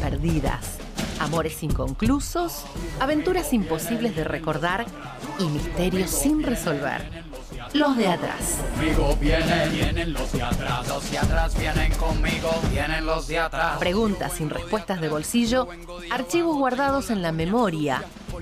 Perdidas, amores inconclusos, aventuras imposibles de recordar y misterios sin resolver. Los de atrás. Conmigo vienen, vienen los de atrás. Los de atrás vienen conmigo, vienen los de atrás. Preguntas sin respuestas de bolsillo, archivos guardados en la memoria,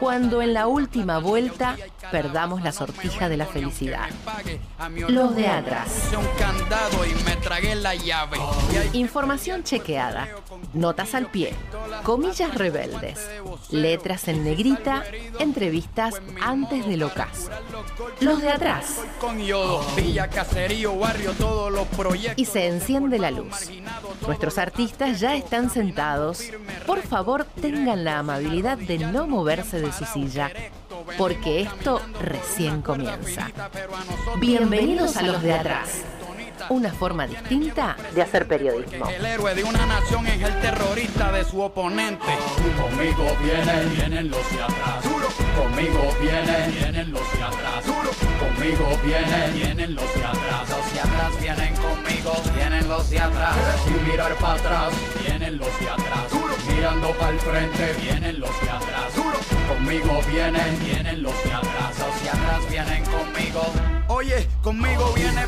cuando en la última vuelta perdamos la sortija de la felicidad. Los de atrás. Información chequeada, notas al pie, comillas rebeldes, letras en negrita, entrevistas antes del ocaso. Los de atrás. Y se enciende la luz. Nuestros artistas ya están sentados. Por favor, tengan la amabilidad de no moverse de su silla, porque esto recién comienza. Bienvenidos a los de atrás. Una forma distinta de hacer periodismo. El héroe de una nación es el terrorista de su oponente. Conmigo vienen, vienen los de atrás. Conmigo vienen, vienen los de atrás. Conmigo vienen, vienen los de atrás. Los de atrás vienen conmigo, vienen los de atrás. Sin mirar para atrás, vienen los de atrás. Mirando para el frente, vienen los. Conmigo vienen, vienen los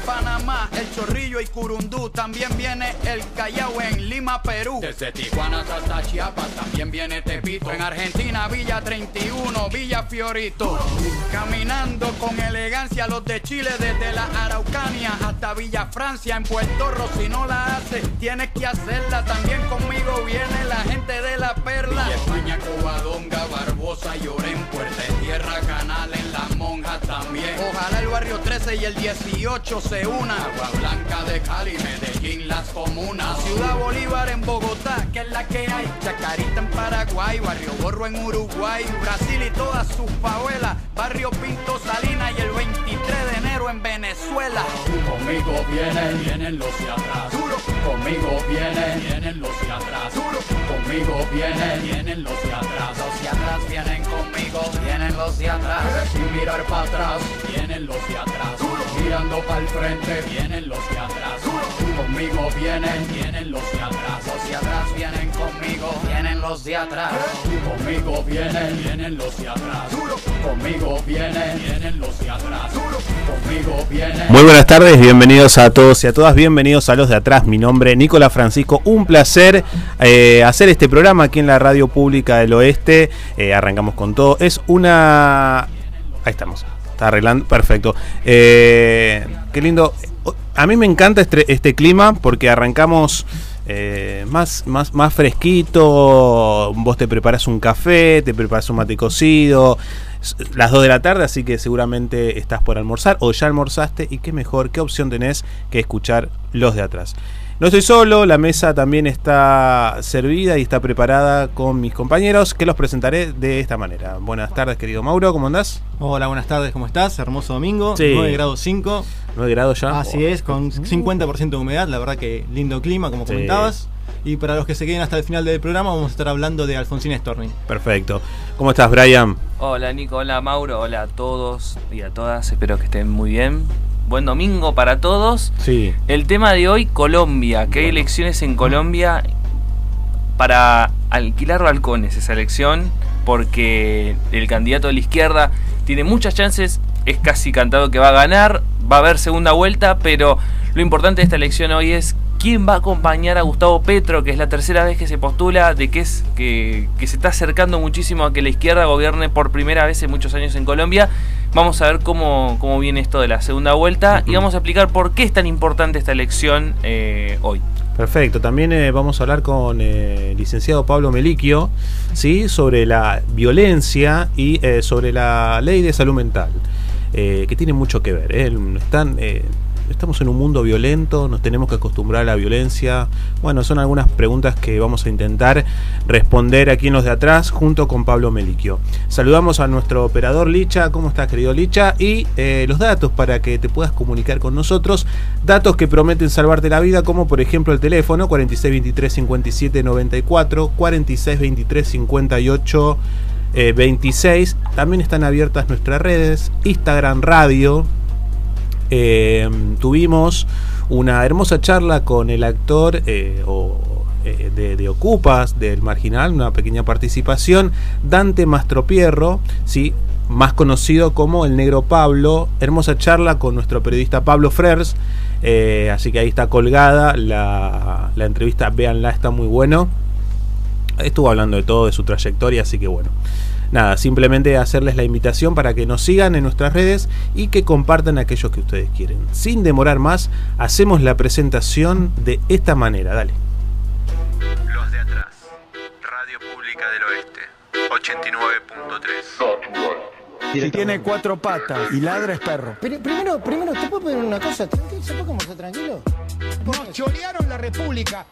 Panamá, el Chorrillo y Curundú. También viene el Callao en Lima, Perú. Desde Tijuana hasta Chiapas también viene Tepito. En Argentina, Villa 31, Villa Fiorito. Caminando con elegancia los de Chile desde la Araucanía hasta Villa Francia en Puerto Rico. Si no la haces, tienes que hacerla. También conmigo viene la gente de la Perla. Villa España, Covadonga, Barbosa, Llorén, Puerta de Tierra, Canal en La También. Ojalá el barrio 13 y el 18 se unan. Agua Blanca de Cali, Medellín, las comunas. Ciudad Bolívar en Bogotá, que es la que hay. Chacarita en Paraguay, Barrio Borro en Uruguay, Brasil y todas sus favelas. Barrio Pinto Salina y el 23 de enero en Venezuela. Conmigo vienen, vienen los de atrás. Conmigo vienen, vienen los de atrás. Conmigo vienen, vienen los de atrás. Los de atrás vienen conmigo, vienen los de atrás. Sin mirar para atrás, vienen los de atrás. Mirando para el frente, vienen los de atrás. Conmigo vienen, vienen los de atrás. Los de atrás vienen conmigo, vienen los de atrás. Conmigo vienen, vienen los de atrás. Conmigo vienen, vienen los de atrás. Conmigo vienen. Muy buenas tardes, bienvenidos a todos y a todas, bienvenidos a los de atrás. Mi nombre es Nicolás Francisco, un placer eh, hacer este programa aquí en la Radio Pública del Oeste. Eh, arrancamos con todo. Es una. Ahí estamos, está arreglando, perfecto. Eh, qué lindo. A mí me encanta este, este clima porque arrancamos. más, más, más fresquito, vos te preparas un café, te preparas un mate cocido, las 2 de la tarde, así que seguramente estás por almorzar o ya almorzaste y qué mejor, qué opción tenés que escuchar los de atrás. No estoy solo, la mesa también está servida y está preparada con mis compañeros que los presentaré de esta manera. Buenas tardes querido Mauro, ¿cómo andás? Hola, buenas tardes, ¿cómo estás? Hermoso domingo, Sí. 9 grados 5. 9 grados ya. Así es, con 50% de humedad, la verdad que lindo clima, como Sí. comentabas. Y para los que se queden hasta el final del programa, vamos a estar hablando de Alfonsín Storni. Perfecto. ¿Cómo estás, Brian? Hola Nico, hola Mauro, hola a todos y a todas, espero que estén muy bien. Buen domingo para todos. Sí. El tema de hoy, Colombia, que hay elecciones en Colombia para alquilar balcones esa elección, porque el candidato de la izquierda tiene muchas chances, es casi cantado que va a ganar, va a haber segunda vuelta, pero lo importante de esta elección hoy es quién va a acompañar a Gustavo Petro, que es la tercera vez que se postula, de que es que, que se está acercando muchísimo a que la izquierda gobierne por primera vez en muchos años en Colombia. Vamos a ver cómo, cómo viene esto de la segunda vuelta y vamos a explicar por qué es tan importante esta elección eh, hoy. Perfecto, también eh, vamos a hablar con eh, el licenciado Pablo Meliquio ¿sí? sobre la violencia y sobre la ley de salud mental, que tiene mucho que ver. Están, estamos en un mundo violento, nos tenemos que acostumbrar a la violencia. Bueno, son algunas preguntas que vamos a intentar responder aquí en los de atrás junto con Pablo Meliquio. Saludamos a nuestro operador Licha, ¿cómo estás querido Licha? Y eh, los datos para que te puedas comunicar con nosotros, datos que prometen salvarte la vida, como por ejemplo el teléfono 4623 57 94, 4623 58 26. También están abiertas nuestras redes, Instagram Radio, eh, tuvimos una hermosa charla con el actor eh, eh, de, Ocupas, del Marginal, una pequeña participación, Dante Mastropierro, ¿sí? más conocido como el Negro Pablo. Hermosa charla con nuestro periodista Pablo Frers. así que ahí está colgada la, la entrevista, véanla, está muy bueno. Estuvo hablando de todo, de su trayectoria, así que bueno nada, simplemente hacerles la invitación para que nos sigan en nuestras redes y que compartan aquellos que ustedes quieren. Sin demorar más, hacemos la presentación de esta manera. Dale. Los de atrás. Radio Pública del Oeste. 89.3. Si tiene cuatro patas y ladra es perro. Pero primero, primero, ¿te puedo pedir una cosa? ¿Tranquilo? ¿Se puede conversar tranquilo? Nos chorearon la República.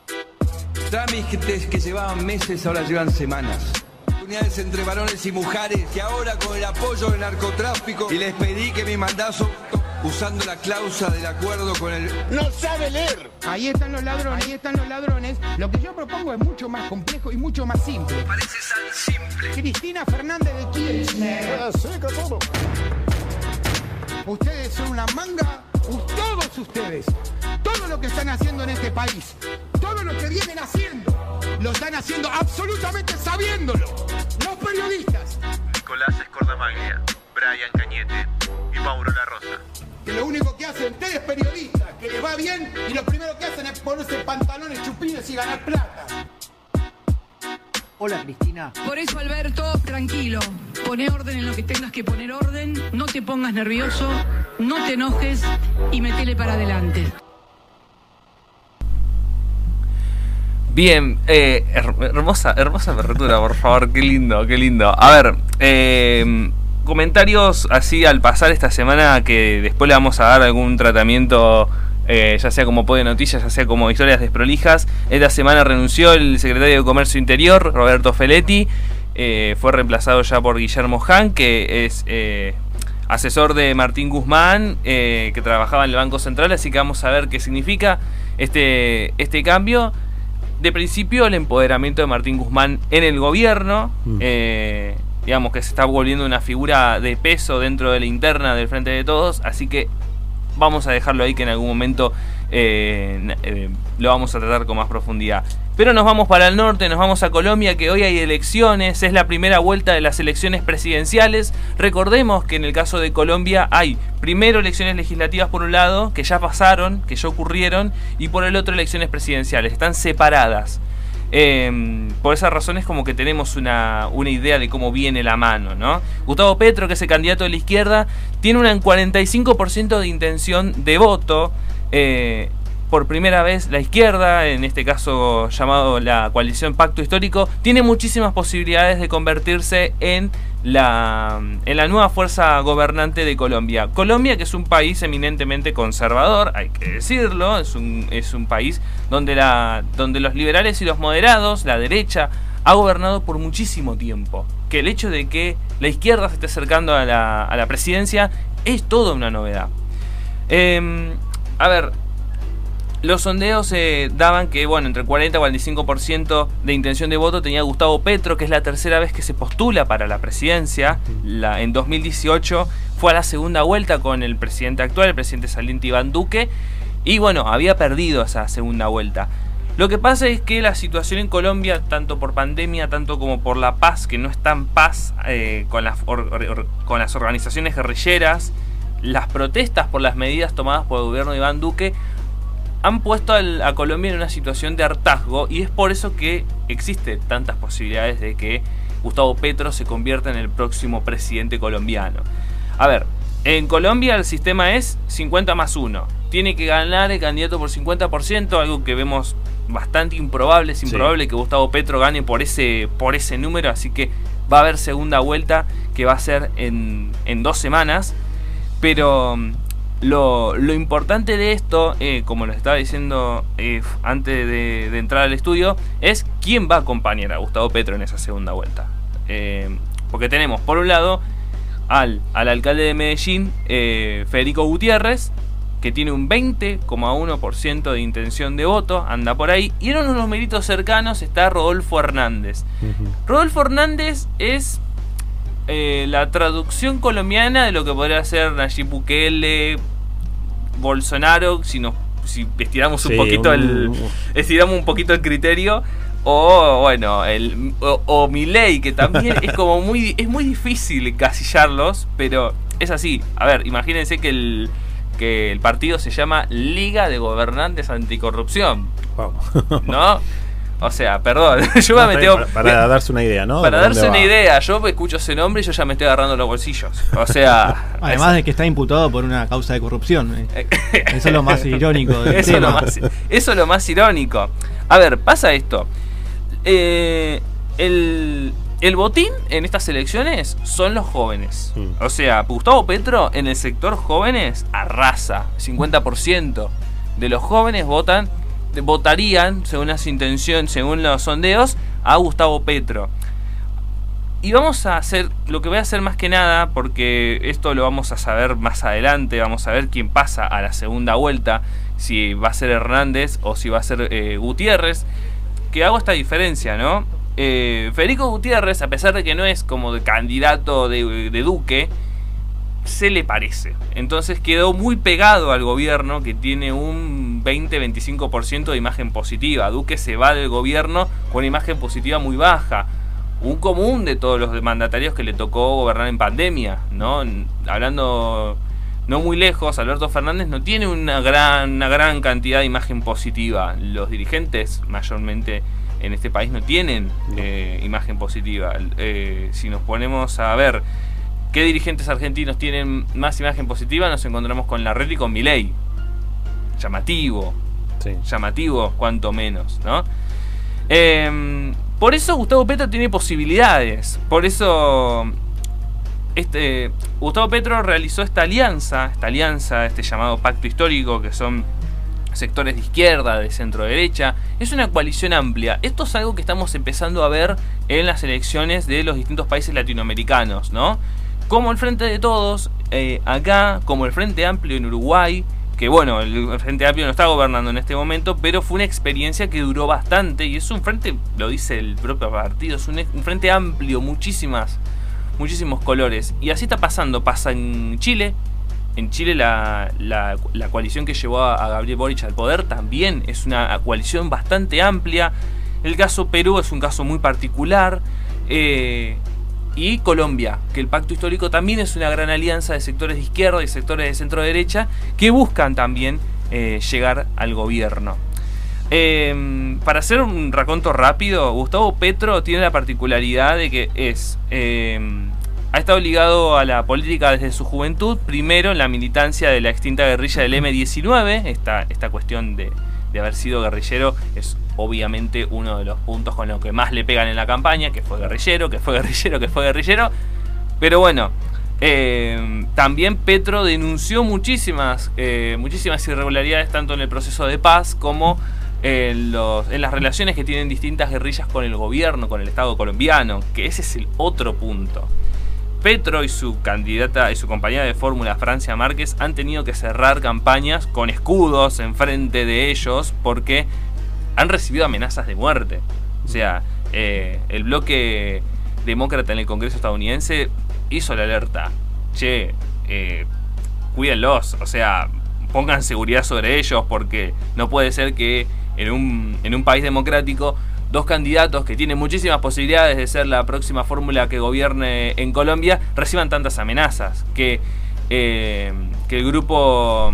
Trámites que llevaban meses ahora llevan semanas entre varones y mujeres que ahora con el apoyo del narcotráfico y les pedí que mi mandazo usando la cláusula del acuerdo con el no sabe leer. Ahí están los ladrones, ahí están los ladrones. Lo que yo propongo es mucho más complejo y mucho más simple. Parece tan simple. Cristina Fernández de Kirchner. todo. Ustedes son una manga, todos ustedes, todo lo que están haciendo en este país, todo lo que vienen haciendo lo están haciendo absolutamente sabiéndolo. Periodistas. Nicolás Escordamaglia, Brian Cañete y Mauro La Rosa. Que lo único que hacen ustedes periodistas, que les va bien y lo primero que hacen es ponerse pantalones chupines y ganar plata. Hola Cristina. Por eso Alberto, tranquilo, pone orden en lo que tengas que poner orden, no te pongas nervioso, no te enojes y metele para adelante. Bien, eh, hermosa, hermosa apertura, por favor, qué lindo, qué lindo. A ver, eh, comentarios así al pasar esta semana que después le vamos a dar algún tratamiento, eh, ya sea como de noticias, ya sea como historias desprolijas. Esta semana renunció el secretario de Comercio Interior, Roberto Feletti, fue reemplazado ya por Guillermo Han, que es asesor de Martín Guzmán, que trabajaba en el Banco Central, así que vamos a ver qué significa este, este cambio de principio el empoderamiento de Martín Guzmán en el gobierno, mm. eh, digamos que se está volviendo una figura de peso dentro de la interna del Frente de Todos, así que vamos a dejarlo ahí que en algún momento eh, eh, lo vamos a tratar con más profundidad. Pero nos vamos para el norte, nos vamos a Colombia, que hoy hay elecciones, es la primera vuelta de las elecciones presidenciales. Recordemos que en el caso de Colombia hay primero elecciones legislativas por un lado, que ya pasaron, que ya ocurrieron, y por el otro elecciones presidenciales, están separadas. Em, por esas razones como que tenemos una, una, idea de cómo viene la mano, ¿no? Gustavo Petro, que es el candidato de la izquierda, tiene un 45% de intención de voto. Eh, por primera vez la izquierda, en este caso llamado la coalición Pacto Histórico, tiene muchísimas posibilidades de convertirse en la, en la nueva fuerza gobernante de Colombia. Colombia, que es un país eminentemente conservador, hay que decirlo, es un, es un país donde, la, donde los liberales y los moderados, la derecha, ha gobernado por muchísimo tiempo. Que el hecho de que la izquierda se esté acercando a la, a la presidencia es toda una novedad. Em, a ver, los sondeos eh, daban que, bueno, entre 40 y 45% de intención de voto tenía Gustavo Petro, que es la tercera vez que se postula para la presidencia. La, en 2018 fue a la segunda vuelta con el presidente actual, el presidente saliente Iván Duque, y bueno, había perdido esa segunda vuelta. Lo que pasa es que la situación en Colombia, tanto por pandemia, tanto como por la paz, que no está en paz eh, con, las con las organizaciones guerrilleras, las protestas por las medidas tomadas por el gobierno de Iván Duque, han puesto a Colombia en una situación de hartazgo y es por eso que existe tantas posibilidades de que Gustavo Petro se convierta en el próximo presidente colombiano. A ver, en Colombia el sistema es 50 más 1. Tiene que ganar el candidato por 50%, algo que vemos bastante improbable. Es improbable que Gustavo Petro gane por ese, por ese número, así que va a haber segunda vuelta que va a ser en, en dos semanas. Pero Lo, lo importante de esto, eh, como lo estaba diciendo eh, antes de, de entrar al estudio, es quién va a acompañar a Gustavo Petro en esa segunda vuelta. Eh, porque tenemos, por un lado, al, al alcalde de Medellín, Federico Gutiérrez, que tiene un 20,1% de intención de voto, anda por ahí. Y en uno de los méritos cercanos está Rodolfo Hernández. Rodolfo Hernández es eh, la traducción colombiana de lo que podría ser Nayib Bukele, Bolsonaro, si nos si estiramos un poquito el estiramos un poquito el criterio o bueno, el o, o Milei que también es como muy es muy difícil casillarlos, pero es así. A ver, imagínense que el que el partido se llama Liga de Gobernantes Anticorrupción, Wow. ¿no? O sea, perdón, yo No, me meteo para, para darse una idea, ¿no? para ¿De dónde darse una va? idea, yo escucho ese nombre y yo ya me estoy agarrando los bolsillos. O sea, Además de que está imputado por una causa de corrupción. eh. Eso es lo más irónico del eso, es lo tema. más, eso es lo más irónico. A ver, pasa esto. Eh, el, el botín en estas elecciones son los jóvenes. Mm. O sea, Gustavo Petro en el sector jóvenes arrasa. 50% de los jóvenes votan, votarían, según las intenciones, según los sondeos, a Gustavo Petro. Y vamos a hacer, lo que voy a hacer más que nada, porque esto lo vamos a saber más adelante, vamos a ver quién pasa a la segunda vuelta, si va a ser Hernández o si va a ser eh, Gutiérrez, que hago esta diferencia, ¿no? Eh, Federico Gutiérrez, a pesar de que no es como de candidato de, de Duque, se le parece. Entonces quedó muy pegado al gobierno que tiene un 20-25% de imagen positiva. Duque se va del gobierno con una imagen positiva muy baja. Un común de todos los mandatarios que le tocó gobernar en pandemia, ¿no? Hablando no muy lejos, Alberto Fernández no tiene una gran, una gran cantidad de imagen positiva. Los dirigentes mayormente en este país no tienen eh, imagen positiva. Eh, si nos ponemos a ver qué dirigentes argentinos tienen más imagen positiva, nos encontramos con Larreta y con Milei. Llamativo, Sí. llamativo, cuanto menos, ¿no? Eh, por eso Gustavo Petro tiene posibilidades. Por eso este, Gustavo Petro realizó esta alianza, esta alianza, este llamado pacto histórico, que son sectores de izquierda, de centro derecha. Es una coalición amplia. Esto es algo que estamos empezando a ver en las elecciones de los distintos países latinoamericanos, ¿no? Como el Frente de Todos, eh, acá, como el Frente Amplio en Uruguay, que bueno, el Frente Amplio no está gobernando en este momento, pero fue una experiencia que duró bastante y es un frente, lo dice el propio partido, es un, frente amplio, muchísimas, muchísimos colores. Y así está pasando, pasa en Chile, en Chile la, la- la coalición que llevó a, a Gabriel Boric al poder también es una coalición bastante amplia. El caso Perú es un caso muy particular. eh, y Colombia, que el pacto histórico también es una gran alianza de sectores de izquierda y sectores de centro derecha que buscan también eh, llegar al gobierno. Eh, para hacer un raconto rápido, Gustavo Petro tiene la particularidad de que es eh, ha estado ligado a la política desde su juventud, primero en la militancia de la extinta guerrilla del M19, esta, esta cuestión de, de haber sido guerrillero es obviamente uno de los puntos con los que más le pegan en la campaña, que fue guerrillero, que fue guerrillero, que fue guerrillero, pero bueno, eh, también Petro denunció muchísimas, eh, muchísimas irregularidades tanto en el proceso de paz como en, los, en las relaciones que tienen distintas guerrillas con el gobierno, con el Estado colombiano, que ese es el otro punto. Petro y su candidata y su compañera de fórmula Francia Márquez han tenido que cerrar campañas con escudos enfrente de ellos porque han recibido amenazas de muerte. O sea, eh, el bloque demócrata en el Congreso estadounidense hizo la alerta. Che, eh, cuídenlos, o sea, pongan seguridad sobre ellos porque no puede ser que en un, en un país democrático dos candidatos que tienen muchísimas posibilidades de ser la próxima fórmula que gobierne en Colombia reciban tantas amenazas. Que, eh, que el grupo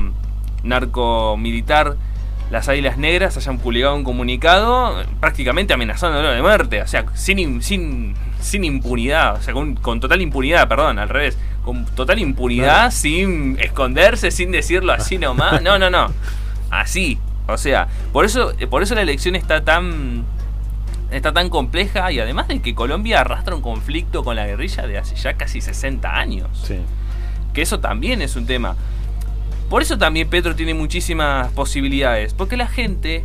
narcomilitar las Águilas Negras hayan publicado un comunicado prácticamente amenazándolo de muerte, o sea, sin, sin, sin impunidad, o sea, con, con total impunidad, perdón, al revés, con total impunidad, sin esconderse, sin decirlo así nomás, no, no, no, así, o sea, por eso, por eso la elección está tan, está tan compleja y además de que Colombia arrastra un conflicto con la guerrilla de hace ya casi 60 años Sí. que eso también es un tema. Por eso también Petro tiene muchísimas posibilidades, porque la gente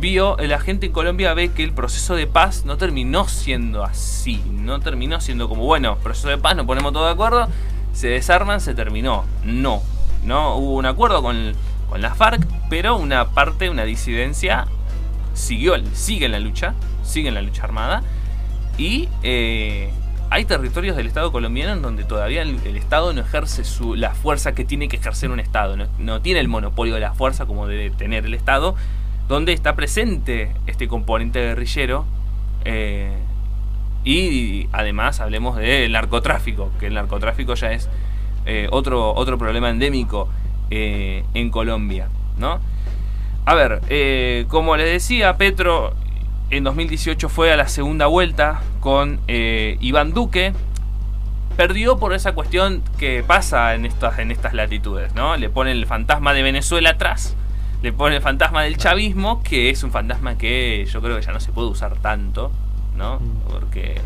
vio, la gente en Colombia ve que el proceso de paz no terminó siendo así, no terminó siendo como, bueno, proceso de paz, nos ponemos todos de acuerdo, se desarman, se terminó. No, no hubo un acuerdo con, con la FARC, pero una parte, una disidencia siguió, sigue en la lucha, sigue en la lucha armada y eh, hay territorios del Estado colombiano en donde todavía el, Estado no ejerce su, la fuerza que tiene que ejercer un Estado, no, tiene el monopolio de la fuerza como debe tener el Estado, donde está presente este componente guerrillero. eh, y además hablemos del narcotráfico, que el narcotráfico ya es eh, otro, otro problema endémico en Colombia, ¿no? A ver, como les decía, Petro en 2018 fue a la segunda vuelta con eh, Iván Duque. Perdió por esa cuestión que pasa en estas, en estas latitudes, ¿no? Le ponen el fantasma de Venezuela atrás, le ponen el fantasma del chavismo, que es un fantasma que yo creo que ya no se puede usar tanto, ¿no? Porque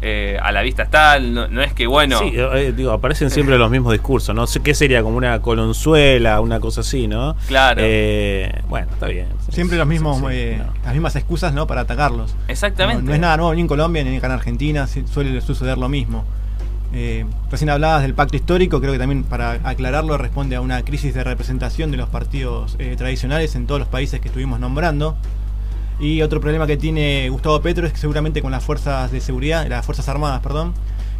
eh, a la vista está, no, no es que bueno... Sí, eh, digo, aparecen siempre los mismos discursos, ¿no? sé ¿Qué sería? Como una colonzuela, una cosa así, ¿no? Claro. Eh, bueno, está bien. Siempre los mismos, Sí, eh, no. las mismas excusas ¿no? para atacarlos. Exactamente. No, no es nada nuevo ni en Colombia ni acá en Argentina, suele suceder lo mismo. Eh, recién hablabas del pacto histórico, creo que también para aclararlo responde a una crisis de representación de los partidos eh, tradicionales en todos los países que estuvimos nombrando. Y otro problema que tiene Gustavo Petro es que seguramente con las fuerzas de seguridad, las fuerzas armadas, perdón,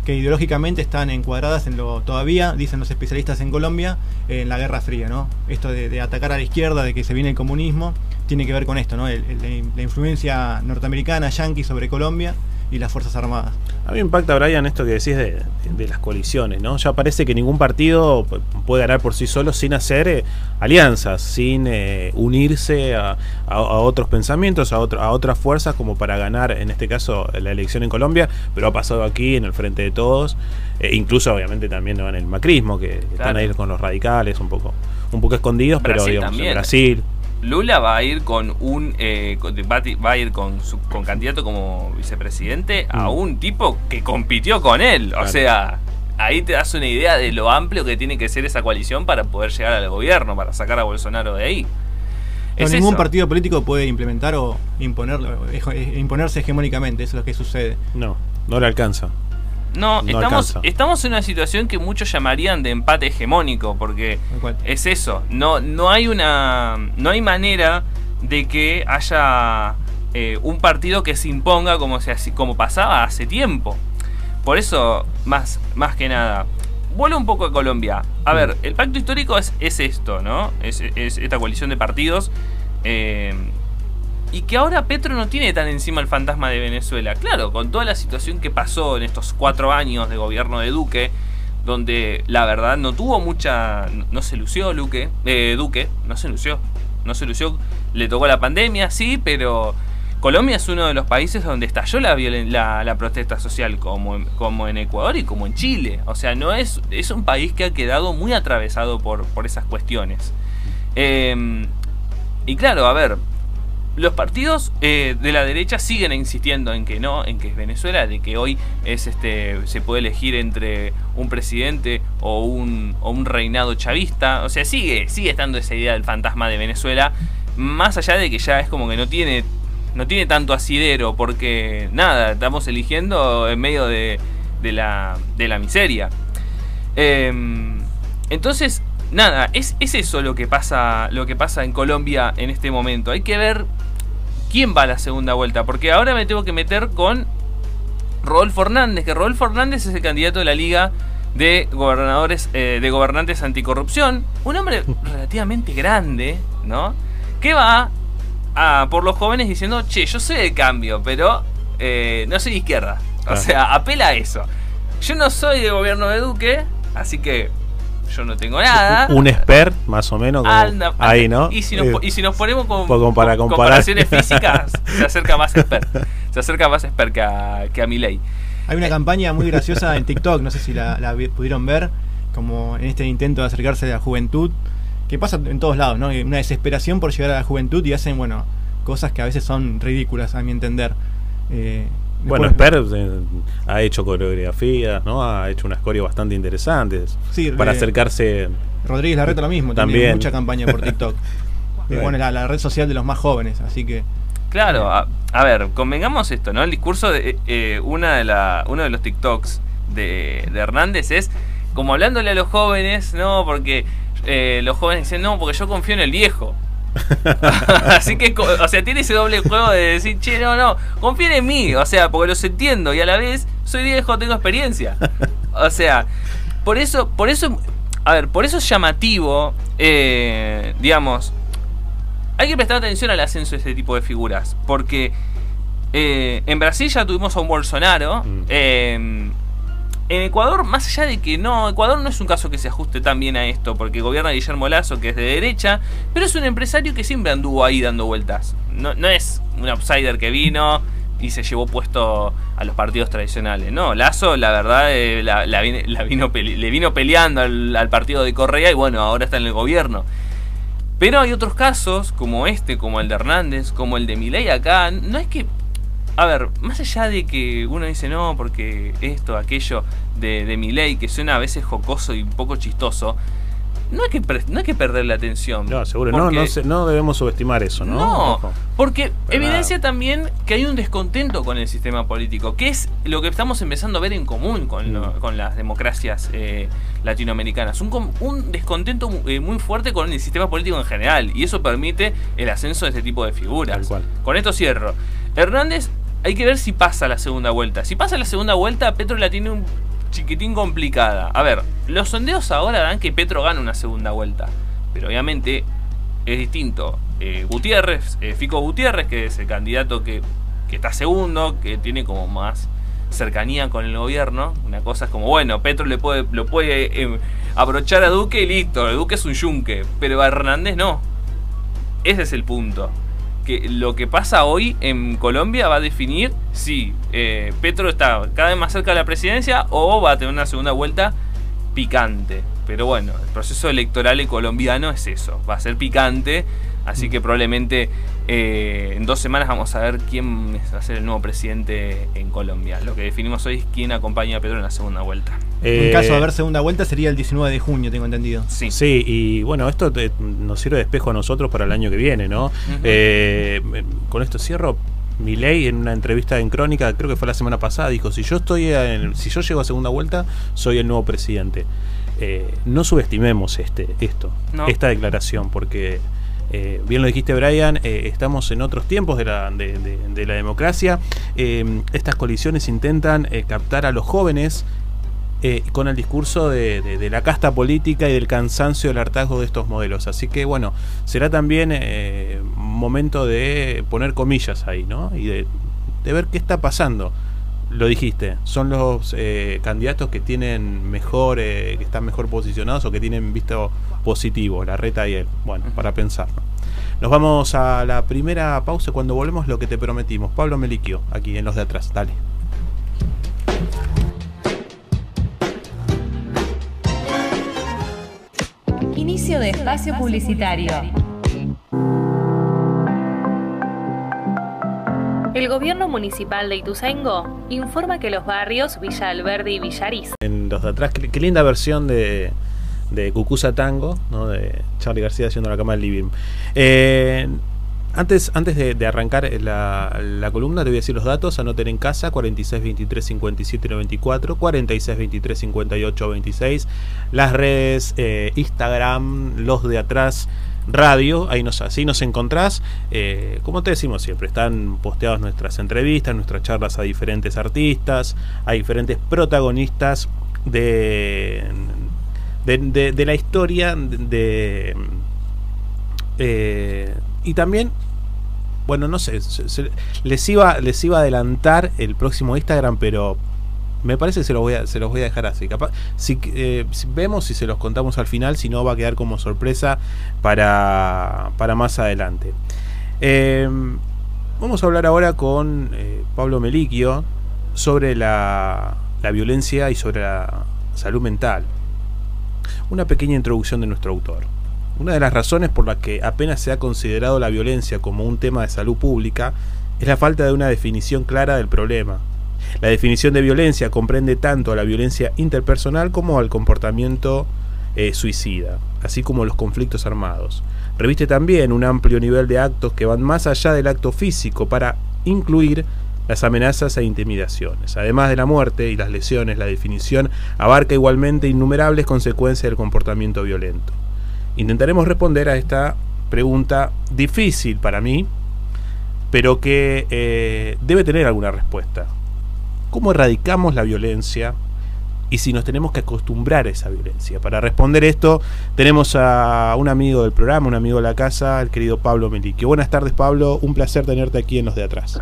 que ideológicamente están encuadradas en lo todavía, dicen los especialistas en Colombia, en la Guerra Fría, ¿no? Esto de, atacar a la izquierda, de que se viene el comunismo, tiene que ver con esto, ¿no? El- la influencia norteamericana, yanqui sobre Colombia y las fuerzas armadas. A mí me impacta, Brian, esto que decís de, de las coaliciones, ¿no? Ya parece que ningún partido pu- puede ganar por sí solo sin hacer eh, alianzas, sin eh, unirse a, a- a otros pensamientos, a, otro- a otras fuerzas, como para ganar, en este caso, la elección en Colombia, pero ha pasado aquí, en el frente de todos, eh, incluso obviamente también ¿no? en el macrismo, que están Claro. ahí con los radicales, un poco, un poco escondidos, pero digamos, en. Brasil. Lula va a ir con un eh, va a ir con su con candidato como vicepresidente a Mm. un tipo que compitió con él. O sea, ahí te das una idea de lo amplio que tiene que ser esa coalición para poder llegar al gobierno, para sacar a Bolsonaro de ahí. No, Es ningún eso. partido político puede implementar o imponerlo, eh, imponerse hegemónicamente, eso es lo que sucede. No, no le alcanza. No, No estamos, alcanza. estamos en una situación que muchos llamarían de empate hegemónico, porque es eso. No, no hay una. No hay manera de que haya eh, un partido que se imponga como se como pasaba hace tiempo. Por eso, más, más que nada. Vuelvo un poco a Colombia. A ver, el pacto histórico es, es esto, ¿no? Es, es esta coalición de partidos. eh, y que ahora Petro no tiene tan encima el fantasma de Venezuela. Claro, con toda la situación que pasó en estos cuatro años de gobierno de Duque, donde la verdad no tuvo mucha. no- No se lució Luque, eh, Duque, no se lució. No se lució. Le tocó la pandemia, sí, pero Colombia es uno de los países donde estalló la, violen- la, la protesta social, como en, como en Ecuador y como en Chile. O sea, no es, es un país que ha quedado muy atravesado por, por esas cuestiones. Eh, y claro, a ver, los partidos eh, de la derecha siguen insistiendo en que no, en que es Venezuela, de que hoy es este se puede elegir entre un presidente o un, o un reinado chavista. O sea, sigue, sigue estando esa idea del fantasma de Venezuela. Más allá de que ya es como que no tiene. No tiene tanto asidero. Porque nada, estamos eligiendo en medio de, de la, de la miseria. Em, entonces, nada, es, es eso lo que pasa. Lo que pasa en Colombia en este momento. Hay que ver quién va a la segunda vuelta. Porque ahora me tengo que meter con Rodolfo Hernández. Que Rodolfo Hernández es el candidato de la Liga de gobernadores, eh, de gobernantes anticorrupción. Un hombre relativamente grande, ¿no? Que va a, por los jóvenes diciendo, che, yo soy de cambio, pero eh, no soy de izquierda. O sea, apela a eso. Yo no soy de gobierno de Duque, así que yo no tengo nada. Un expert, más o menos, como Anda, ahí, ¿no? Y si nos, Eh, y si nos ponemos con, Como para con comparaciones físicas, se acerca más expert. Se acerca más expert que a, que a Milei. Hay una campaña muy graciosa en TikTok, no sé si la, pudieron ver, como en este intento de acercarse a la juventud, que pasa en todos lados, ¿no? Una desesperación por llegar a la juventud y hacen, bueno, cosas que a veces son ridículas, a mi entender. Eh, Bueno, Esper eh, ha hecho coreografías, ¿no? Ha hecho unas coreos bastante interesantes Sí, para acercarse Rodríguez Larreta lo mismo, También. tiene mucha campaña por TikTok. Eh, Bueno. bueno, la, la red social de los más jóvenes, así que Claro, a, a ver, convengamos esto, ¿no? El discurso de eh, una de la, uno de los TikToks de, de Hernández es como hablándole a los jóvenes, ¿no? Porque eh, los jóvenes dicen, no, porque yo confío en el viejo. Así que, o sea, tiene ese doble juego de decir, che, no, no, confíen en mí, o sea, porque los entiendo y a la vez soy viejo, tengo experiencia. O sea, por eso, por eso, a ver, por eso es llamativo, eh, digamos, hay que prestar atención al ascenso de este tipo de figuras, porque eh, en Brasil ya tuvimos a un Bolsonaro, eh, en Ecuador, más allá de que no, Ecuador no es un caso que se ajuste tan bien a esto, porque gobierna Guillermo Lazo, que es de derecha, pero es un empresario que siempre anduvo ahí dando vueltas. No, no es un outsider que vino y se llevó puesto a los partidos tradicionales. No, Lazo, la verdad, eh, le vino peleando al, al partido de Correa y bueno, ahora está en el gobierno. Pero hay otros casos, como este, como el de Hernández, como el de Milei acá. No es que. A ver, más allá de que uno dice no, porque esto, aquello de, de Milei, que suena a veces jocoso y un poco chistoso, no hay que, no hay que perder la atención. No, seguro, no, no, se- no debemos subestimar eso, ¿no? no, Ojo. porque evidencia también que hay un descontento con el sistema político, que es lo que estamos empezando a ver en común con, lo- Mm. con las democracias eh, latinoamericanas. Un, un descontento eh, muy fuerte con el sistema político en general, y eso permite el ascenso de este tipo de figuras. Tal cual. Con esto cierro. Hernández, hay que ver si pasa la segunda vuelta. Si pasa la segunda vuelta, Petro la tiene un chiquitín complicada. A ver, los sondeos ahora dan que Petro gana una segunda vuelta. Pero obviamente es distinto. Eh, Gutiérrez, eh, Fico Gutiérrez, que es el candidato que, que está segundo, que tiene como más cercanía con el gobierno. Una cosa es como, bueno, Petro le puede, lo puede eh, abrochar a Duque y listo, Duque es un yunque, pero a Hernández no. Ese es el punto. Que lo que pasa hoy en Colombia va a definir si eh, Petro está cada vez más cerca de la presidencia o va a tener una segunda vuelta picante. Pero bueno, el proceso electoral colombiano es eso, va a ser picante, así que probablemente eh, en dos semanas vamos a ver quién va a ser el nuevo presidente en Colombia. Lo que definimos hoy es quién acompaña a Pedro en la segunda vuelta. en Eh, caso de haber segunda vuelta sería el 19 de junio, tengo entendido. Sí. Sí, y bueno, esto te- nos sirve de espejo a nosotros para el año que viene, ¿no? Eh, con esto cierro. Milei en una entrevista en Crónica, creo que fue la semana pasada, dijo, si yo estoy en- si yo llego a segunda vuelta, soy el nuevo presidente. Eh, no subestimemos este, esto, No. esta declaración, porque eh, bien lo dijiste Brian, eh, estamos en otros tiempos de la, de, la democracia. Eh, estas colisiones intentan captar a los jóvenes con el discurso de, la casta política y del cansancio del hartazgo de estos modelos. Así que bueno, será también momento de poner comillas ahí, ¿no? Y de, de ver qué está pasando. Lo dijiste, son los eh, candidatos que tienen mejor, eh, que están mejor posicionados o que tienen visto positivo, la reta y él. Bueno, para pensarlo. Nos vamos a la primera pausa cuando volvemos lo que te prometimos. Pablo Meliquio, aquí en los de atrás. Dale. Inicio de espacio publicitario. El gobierno municipal de Ituzaingó informa que los barrios Villa Alberdi y Villariz en los de atrás. Qué, linda versión de, de Cucusa Tango, ¿no? de Charlie García haciendo la cama del living. Eh, antes, antes de, arrancar la, columna, te voy a decir los datos. Anoten en casa: 46 23 57 94, 46 23 58 26. Las redes eh, Instagram, los de atrás. Radio, ahí nos, así nos encontrás. Eh, como te decimos siempre, están posteadas nuestras entrevistas, nuestras charlas a diferentes artistas, a diferentes protagonistas de, de, la historia de, eh, y también bueno no sé les iba les iba a adelantar el próximo Instagram pero me parece que se los voy a, se los voy a dejar así capaz si, eh, vemos si se los contamos al final si no va a quedar como sorpresa para para más adelante Eh, vamos a hablar ahora con eh, Pablo Meliquio sobre la, la violencia y sobre la salud mental. Una pequeña introducción de nuestro autor. Una de las razones por las que apenas se ha considerado la violencia como un tema de salud pública es la falta de una definición clara del problema. La definición de violencia comprende tanto a la violencia interpersonal como al comportamiento eh, suicida, así como los conflictos armados. Reviste también un amplio nivel de actos que van más allá del acto físico para incluir las amenazas e intimidaciones. Además de la muerte y las lesiones, la definición abarca igualmente innumerables consecuencias del comportamiento violento. Intentaremos responder a esta pregunta difícil para mí, pero que eh, debe tener alguna respuesta. ¿Cómo erradicamos la violencia y si nos tenemos que acostumbrar a esa violencia? Para responder esto tenemos a un amigo del programa, un amigo de la casa, el querido Pablo Melique. Buenas tardes Pablo, un placer tenerte aquí en los de atrás.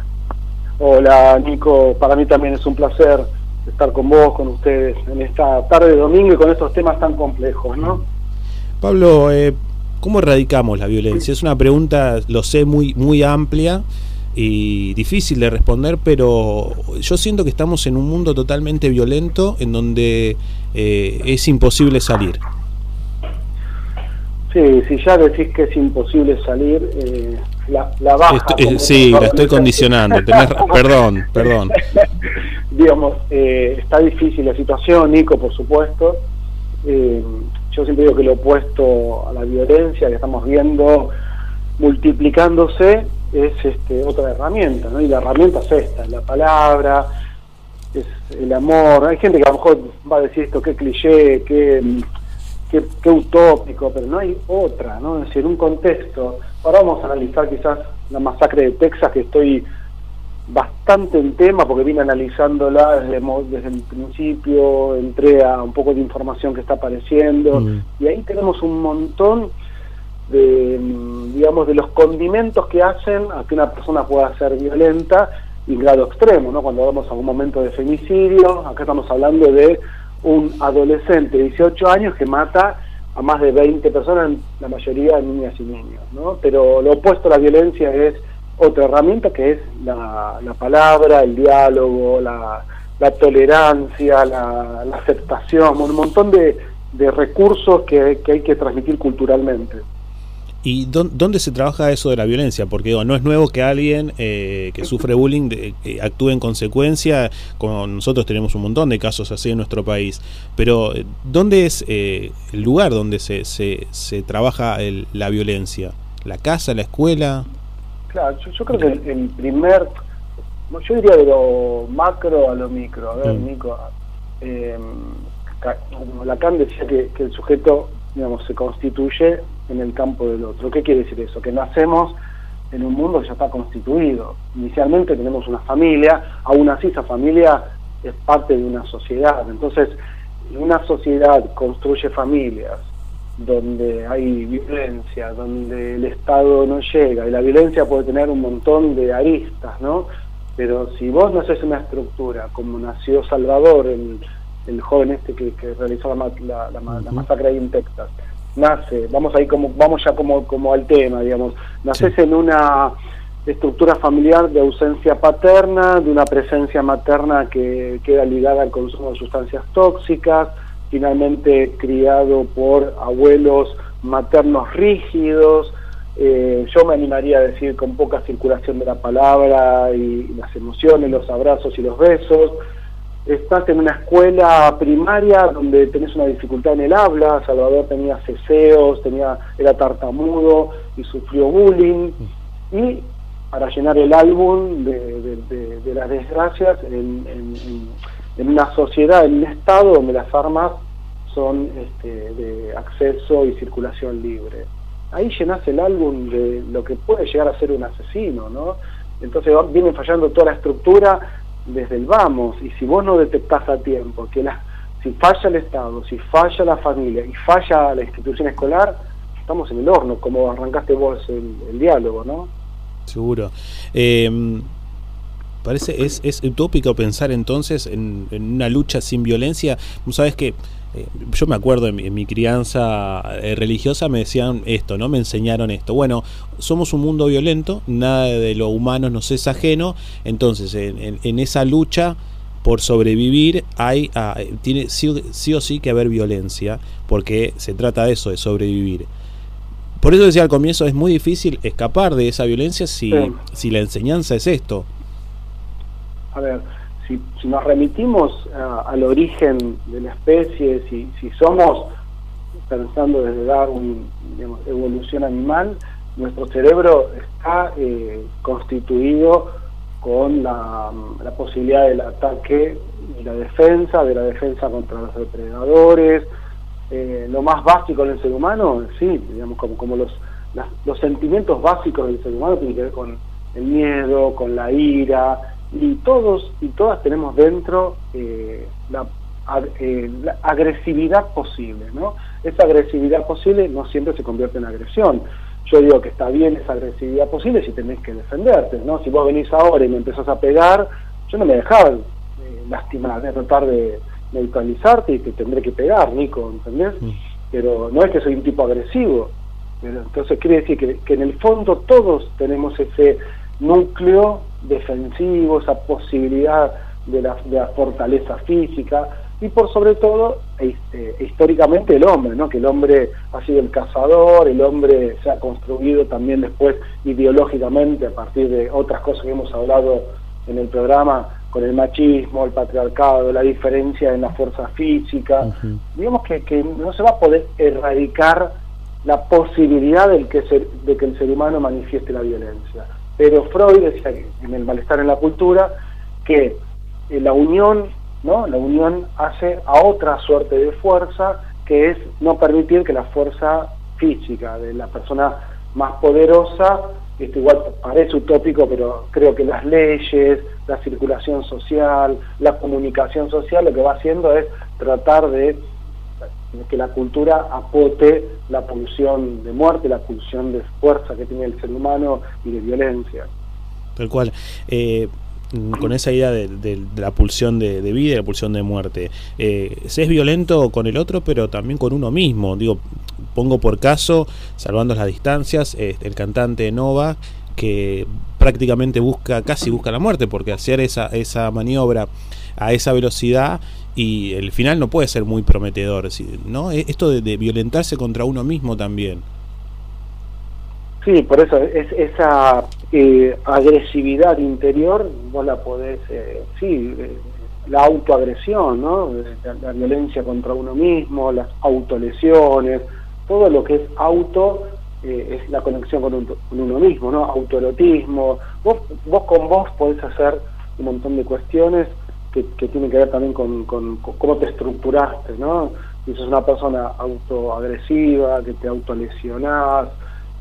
Hola Nico, para mí también es un placer estar con vos, con ustedes, en esta tarde de domingo y con estos temas tan complejos, ¿no? Pablo, eh, ¿cómo erradicamos la violencia? Es una pregunta, lo sé, muy, muy amplia y difícil de responder, pero yo siento que estamos en un mundo totalmente violento en donde eh, es imposible salir. Sí, si ya decís que es imposible salir, eh, la, la baja. eh, sí, la estoy condicionando. Tenés, perdón, perdón. Digamos, eh, está difícil la situación, Nico, por supuesto. Eh, yo siempre digo que lo opuesto a la violencia que estamos viendo multiplicándose es este, otra herramienta, ¿no? Y la herramienta es esta, es la palabra, es el amor. Hay gente que a lo mejor va a decir esto, qué cliché, qué, qué, qué utópico, pero no hay otra, ¿no? Es decir, un contexto. Ahora vamos a analizar quizás la masacre de Texas, que estoy bastante en tema porque vine analizándola desde, desde el principio, entré a un poco de información que está apareciendo mm. y ahí tenemos un montón de, digamos, de los condimentos que hacen a que una persona pueda ser violenta y grado extremo, ¿no? Cuando hablamos a un momento de femicidio, acá estamos hablando de un adolescente de 18 años que mata a más de 20 personas, la mayoría niñas y niños, ¿no? Pero lo opuesto a la violencia es otra herramienta que es la, la palabra, el diálogo, la, la tolerancia, la, la, aceptación, un montón de, de recursos que, que hay que transmitir culturalmente. ¿Y dónde se trabaja eso de la violencia? Porque digo, no es nuevo que alguien eh, que sufre bullying de, eh, actúe en consecuencia. Con nosotros tenemos un montón de casos así en nuestro país. Pero eh, ¿dónde es eh, el lugar donde se, se, se trabaja el, la violencia? ¿La casa, la escuela? Claro, yo, yo creo que el, el, primer, yo diría de lo macro a lo micro. A ver, mm. Nico, eh, Lacan decía que, que el sujeto digamos, se constituye en el campo del otro. ¿Qué quiere decir eso? Que nacemos en un mundo que ya está constituido. Inicialmente tenemos una familia, aún así esa familia es parte de una sociedad. Entonces, una sociedad construye familias donde hay violencia, donde el Estado no llega, y la violencia puede tener un montón de aristas, ¿no? Pero si vos no haces una estructura, como nació Salvador, el, el joven este que, que realizó la, la, la, la masacre ahí en Texas, nace, vamos ahí como, vamos ya como, como al tema, digamos, naces sí. en una estructura familiar de ausencia paterna, de una presencia materna que queda ligada al consumo de sustancias tóxicas, finalmente criado por abuelos maternos rígidos, eh, yo me animaría a decir con poca circulación de la palabra y las emociones, los abrazos y los besos, estás en una escuela primaria donde tenés una dificultad en el habla, Salvador tenía ceseos, tenía, era tartamudo y sufrió bullying, y para llenar el álbum de, de, las desgracias en, en, en, una sociedad, en un estado donde las armas son este, de acceso y circulación libre. Ahí llenás el álbum de lo que puede llegar a ser un asesino, ¿no? Entonces viene fallando toda la estructura desde el vamos, y si vos no detectás a tiempo que la, si falla el Estado, si falla la familia y falla la institución escolar, estamos en el horno, como arrancaste vos el, diálogo, ¿no? Seguro. Eh, parece, es, es utópico pensar entonces en, en, una lucha sin violencia. Sabes que eh, yo me acuerdo en mi, en mi crianza eh, religiosa me decían esto, ¿no? Me enseñaron esto. Bueno, somos un mundo violento, nada de lo humano nos es ajeno, entonces en, en, en esa lucha por sobrevivir hay ah, tiene sí, sí, o sí que haber violencia, porque se trata de eso, de sobrevivir. Por eso decía al comienzo, es muy difícil escapar de esa violencia si, sí. si la enseñanza es esto. A ver, si, nos remitimos uh, al origen de la especie, si, si somos pensando desde Darwin, digamos, evolución animal, nuestro cerebro está eh, constituido con la, posibilidad del ataque y la defensa, de la defensa contra los depredadores. Eh, lo más básico en el ser humano, sí, digamos, como, como los, los sentimientos básicos del ser humano tienen que ver con el miedo, con la ira, y todos y todas tenemos dentro eh, la, eh, la, agresividad posible, ¿no? Esa agresividad posible no siempre se convierte en agresión. Yo digo que está bien esa agresividad posible si tenés que defenderte, ¿no? Si vos venís ahora y me empezás a pegar, yo no me dejaba eh, lastimar, de tratar de neutralizarte y te tendré que pegar, Nico, ¿entendés? Mm. Pero no es que soy un tipo agresivo. Pero entonces quiere decir que, que en el fondo todos tenemos ese núcleo defensivo, esa posibilidad de la, de la fortaleza física y por sobre todo este, históricamente el hombre, ¿no? que el hombre ha sido el cazador, el hombre se ha construido también después ideológicamente a partir de otras cosas que hemos hablado en el programa con el machismo, el patriarcado, la diferencia en la fuerza física. Digamos que, que, no se va a poder erradicar la posibilidad del que de que el ser humano manifieste la violencia. Pero Freud decía en el malestar en la cultura que eh, la unión, ¿no? La unión hace a otra suerte de fuerza que es no permitir que la fuerza física de la persona más poderosa, esto igual parece utópico, pero creo que las leyes, la circulación social, la comunicación social, lo que va haciendo es tratar de que la cultura apote la pulsión de muerte, la pulsión de fuerza que tiene el ser humano y de violencia. Tal cual. Eh, con esa idea de, la pulsión de, vida y la pulsión de muerte. Eh, se es violento con el otro, pero también con uno mismo. Digo, pongo por caso, salvando las distancias, eh, el cantante Nova, que prácticamente busca, casi busca la muerte, porque hacer esa, esa maniobra a esa velocidad y el final no puede ser muy prometedor, ¿no? E, esto de, violentarse contra uno mismo también. Sí, por eso es, esa eh, agresividad interior vos la podés, eh, sí, eh, la autoagresión, ¿no? La, violencia contra uno mismo, las autolesiones, todo lo que es auto es la conexión con, uno mismo, ¿no? Autoerotismo, vos, vos con vos podés hacer un montón de cuestiones que, tiene que ver también con, cómo te estructuraste, ¿no? Si sos una persona autoagresiva, que te autolesionás,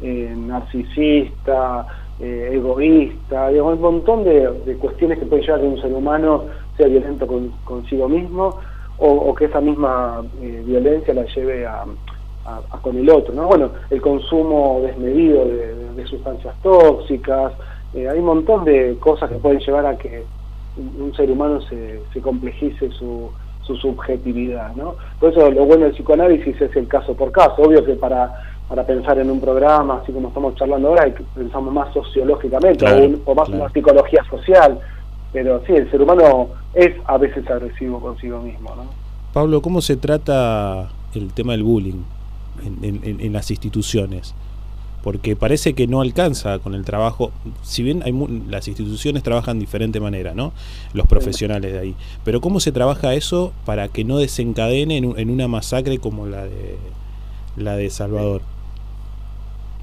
eh, narcisista, eh, egoísta, digamos, un montón de, cuestiones que pueden llevar a que un ser humano sea violento consigo mismo o, que esa misma eh, violencia la lleve a, con el otro, ¿no? Bueno, el consumo desmedido de, sustancias tóxicas, hay un montón de cosas que pueden llevar a que un ser humano se, se complejice su, su subjetividad, ¿no? Por eso lo bueno del psicoanálisis es el caso por caso. Obvio que para, para pensar en un programa, así como estamos charlando ahora, pensamos más sociológicamente o, más una psicología social. Pero sí, el ser humano es a veces agresivo consigo mismo, ¿no? Pablo, ¿cómo se trata el tema del bullying en, en, en las instituciones? porque parece que no alcanza con el trabajo, si bien hay las instituciones trabajan de diferente manera, ¿no? Los profesionales de ahí, pero ¿cómo se trabaja eso para que no desencadene en, una masacre como la de la de Salvador?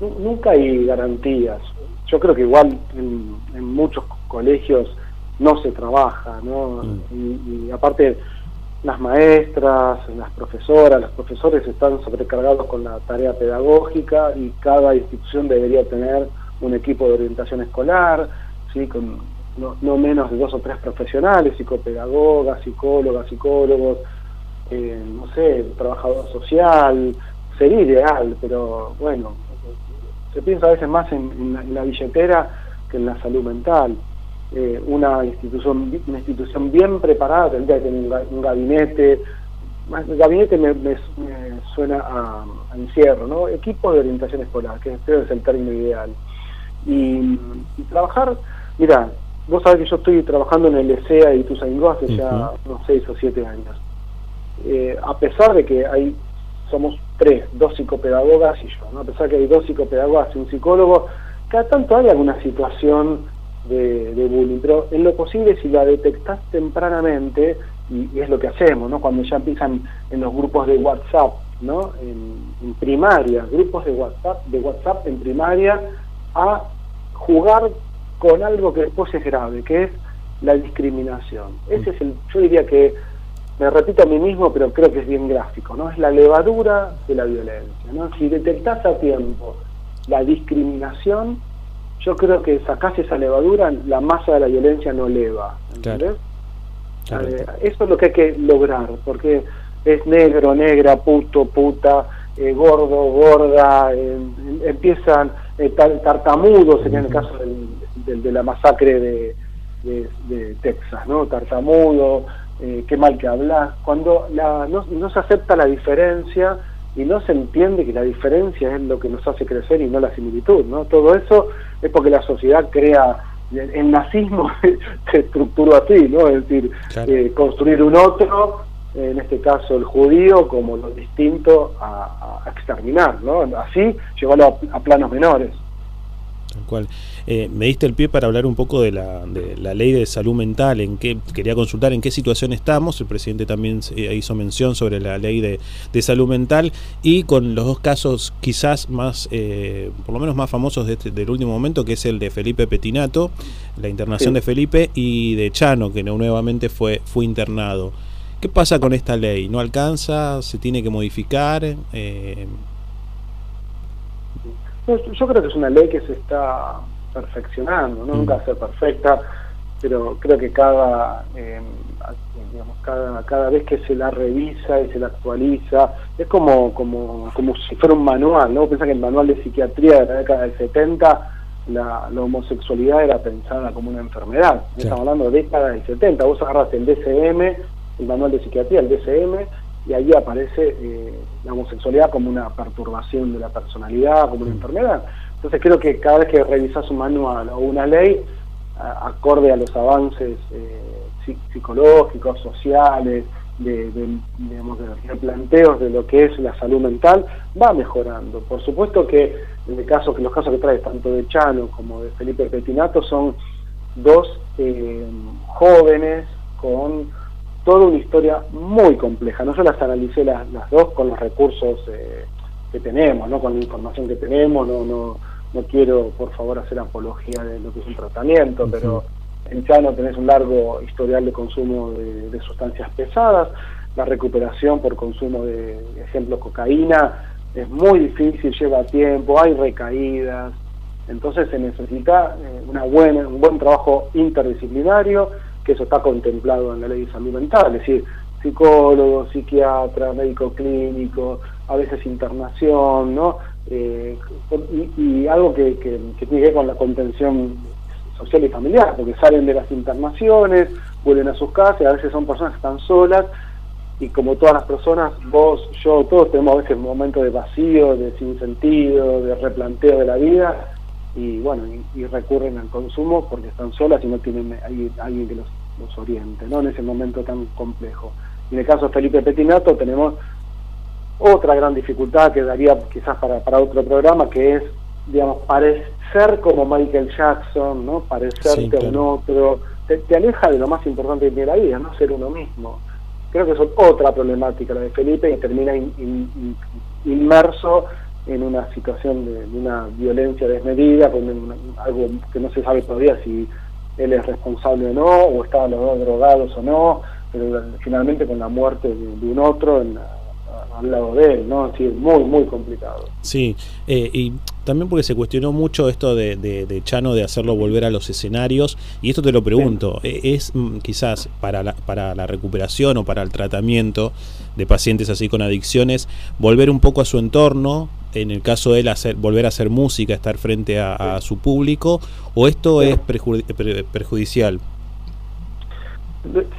Nunca hay garantías. Yo creo que igual en, muchos colegios no se trabaja, ¿no? Mm. y aparte las maestras, las profesoras, los profesores están sobrecargados con la tarea pedagógica y cada institución debería tener un equipo de orientación escolar, ¿sí? con no, menos de dos o tres profesionales, psicopedagogas, psicólogas, psicólogos, eh, no sé, trabajador social, sería ideal, pero bueno, se piensa a veces más en la billetera que en la salud mental. Eh, una institución una institución bien preparada tendría que tener un, gabinete el gabinete me, suena a, encierro no equipo de orientación escolar que es el término ideal. Y, trabajar mira vos sabés que yo estoy trabajando en el ESEA y Tuzaingó hace ya unos seis o siete años. Eh, a pesar de que hay somos tres, dos psicopedagogas y yo, ¿no? a pesar que hay dos psicopedagogas y un psicólogo, cada tanto hay alguna situación de, bullying, pero en lo posible si la detectás tempranamente, y, es lo que hacemos, ¿no? cuando ya empiezan en los grupos de WhatsApp ¿no? En, primaria, grupos de WhatsApp, de WhatsApp en primaria, a jugar con algo que después es grave, que es la discriminación. Ese es el, yo diría que, me repito a mí mismo, pero creo que es bien gráfico, ¿no? Es la levadura de la violencia, ¿no? Si detectás a tiempo la discriminación, yo creo que sacás esa levadura, la masa de la violencia no eleva, ¿entendés? Eh, eso es lo que hay que lograr, porque es negro, negra, puto, puta, eh, gordo, gorda, eh, empiezan eh, tartamudos, sería en el caso del, de la masacre de, de, Texas, ¿no? Tartamudo, qué mal que hablas, cuando la, no, no se acepta la diferencia y no se entiende que la diferencia es lo que nos hace crecer y no la similitud, ¿no? Todo eso es porque la sociedad crea el nazismo se estructuró así, ¿no? Es decir, construir un otro en este caso el judío, como lo distinto a, exterminar, ¿no? Así llevarlo a, planos menores. Cual. Eh, me diste el pie para hablar un poco de la, de la ley de salud mental, en qué quería consultar en qué situación estamos, el presidente también eh, hizo mención sobre la ley de, de salud mental y con los dos casos quizás más, eh, por lo menos más famosos de este, del último momento, que es el de Felipe Petinato, la internación de Felipe y de Chano, que nuevamente fue, fue internado. ¿Qué pasa con esta ley? ¿No alcanza? ¿Se tiene que modificar? Eh... yo creo que es una ley que se está perfeccionando, ¿no? nunca va a ser perfecta, pero creo que cada, eh, digamos, cada, cada vez que se la revisa y se la actualiza, es como, como, como si fuera un manual, ¿no? Piensa que el manual de psiquiatría de la década del 70 la, homosexualidad era pensada como una enfermedad. Estamos hablando de década del 70. Vos agarras el DCM el manual de psiquiatría, el DSM, y ahí aparece eh, la homosexualidad como una perturbación de la personalidad, como una enfermedad. Entonces creo que cada vez que revisas un manual o una ley, acorde a los avances eh, psicológicos, sociales, de, de, digamos, de planteos de lo que es la salud mental, va mejorando. Por supuesto que en el caso, que los casos que trae tanto de Chano como de Felipe Petinato son dos eh, jóvenes con toda una historia muy compleja. No yo las analicé las, las dos con los recursos eh, que tenemos, no con la información que tenemos, no, no, no quiero por favor hacer apología de lo que es un tratamiento, pero en Chano tenés un largo historial de consumo de, sustancias pesadas, la recuperación por consumo de, ejemplo, cocaína es muy difícil, lleva tiempo, hay recaídas, entonces se necesita eh, una buena, un buen trabajo interdisciplinario, que eso está contemplado en la ley salud mental, es decir, psicólogo, psiquiatra, médico clínico, a veces internación, ¿no? Eh, y, algo que, que, tiene que ver con la contención social y familiar, porque salen de las internaciones, vuelven a sus casas, y a veces son personas que están solas, y como todas las personas, vos, yo, todos tenemos a veces momentos de vacío, de sinsentido, de replanteo de la vida, y bueno, y, recurren al consumo porque están solas y no tienen alguien que los, oriente, ¿no? En ese momento tan complejo. en el caso de Felipe Petinato tenemos otra gran dificultad que daría quizás para, para otro programa, que es, digamos, parecer como Michael Jackson, ¿no? Parecerte a un otro, te, aleja de lo más importante de la vida, no ser uno mismo. Creo que es otra problemática la de Felipe y termina inmerso en una situación de, una violencia desmedida, con algo que no se sabe todavía si él es responsable o no, o estaban los dos drogados o no, pero finalmente con la muerte de, un otro en al lado de él, ¿no? Así es muy, muy complicado. Sí, eh, y también porque se cuestionó mucho esto de, de, Chano de hacerlo volver a los escenarios, y esto te lo pregunto, eh, ¿es mm, quizás para la, para la recuperación o para el tratamiento de pacientes así con adicciones, volver un poco a su entorno, en el caso de él hacer, volver a hacer música, estar frente a, su público, o esto es perjudicial?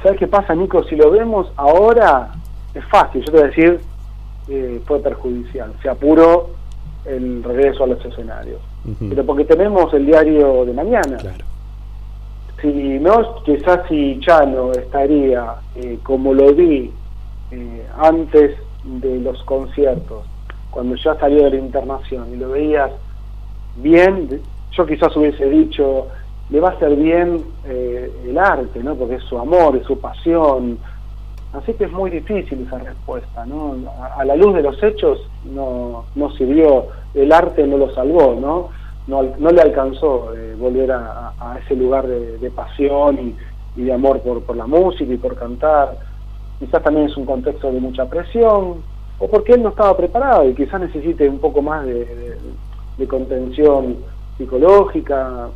¿Sabes qué pasa, Nico? Si lo vemos ahora, es fácil. Yo te voy a decir, eh, fue perjudicial. Se apuró el regreso a los escenarios. Pero porque tenemos el diario de mañana. Si no, quizás si Chano estaría eh, como lo vi eh, antes de los conciertos, cuando ya salió de la internación y lo veías bien, yo quizás hubiese dicho, le va a hacer bien el arte, ¿no? Porque es su amor, es su pasión, Así que es muy difícil esa respuesta, ¿no? A, la luz de los hechos no, no sirvió, el arte no lo salvó, ¿no? No, no le alcanzó eh, volver a, ese lugar de, de pasión y, y de amor por, por la música y por cantar. Quizás también es un contexto de mucha presión, o porque él no estaba preparado y quizás necesite un poco más de, contención psicológica,